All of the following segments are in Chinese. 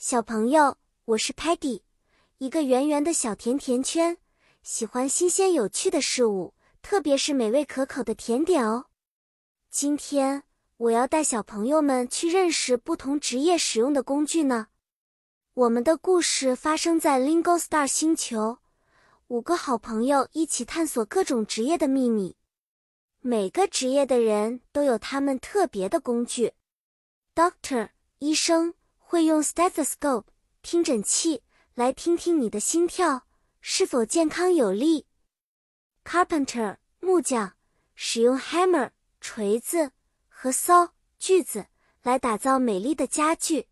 小朋友，我是 Patty，一个圆圆的小甜甜圈，喜欢新鲜有趣的事物，特别是美味可口的甜点哦。今天我要带小朋友们去认识不同职业使用的工具呢。我们的故事发生在 Lingo Star 星球，五个好朋友一起探索各种职业的秘密。每个职业的人都有他们特别的工具。Doctor，医生。会用 stethoscope 听诊器来听听你的心跳是否健康有力。Carpenter 木匠使用 hammer 锤子和 saw 锯子来打造美丽的家具。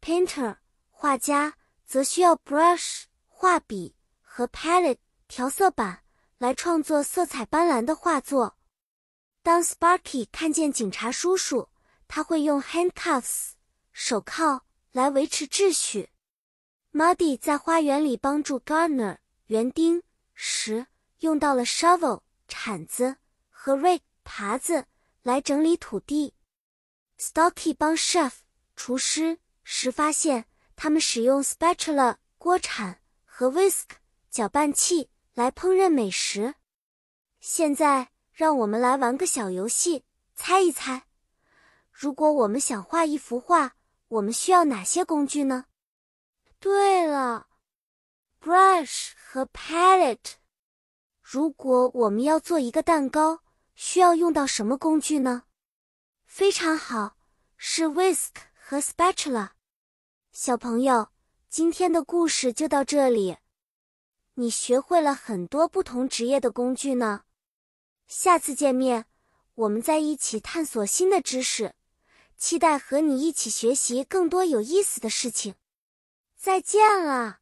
Painter 画家则需要 brush 画笔和 palette 调色板来创作色彩斑斓的画作。当 Sparky 看见警察叔叔，他会用 handcuffs。手铐来维持秩序。Muddy 在花园里帮助 Gardener 园丁时，用到了 shovel 铲子和 rake 耙子来整理土地。Stocky 帮 chef 厨师时，发现他们使用 spatula 锅铲和 whisk 搅拌器来烹饪美食。现在，让我们来玩个小游戏，猜一猜，如果我们想画一幅画。我们需要哪些工具呢？对了，brush 和 palette。如果我们要做一个蛋糕，需要用到什么工具呢？非常好，是 whisk 和 spatula。小朋友，今天的故事就到这里。你学会了很多不同职业的工具呢。下次见面，我们再一起探索新的知识。期待和你一起学习更多有意思的事情，再见了。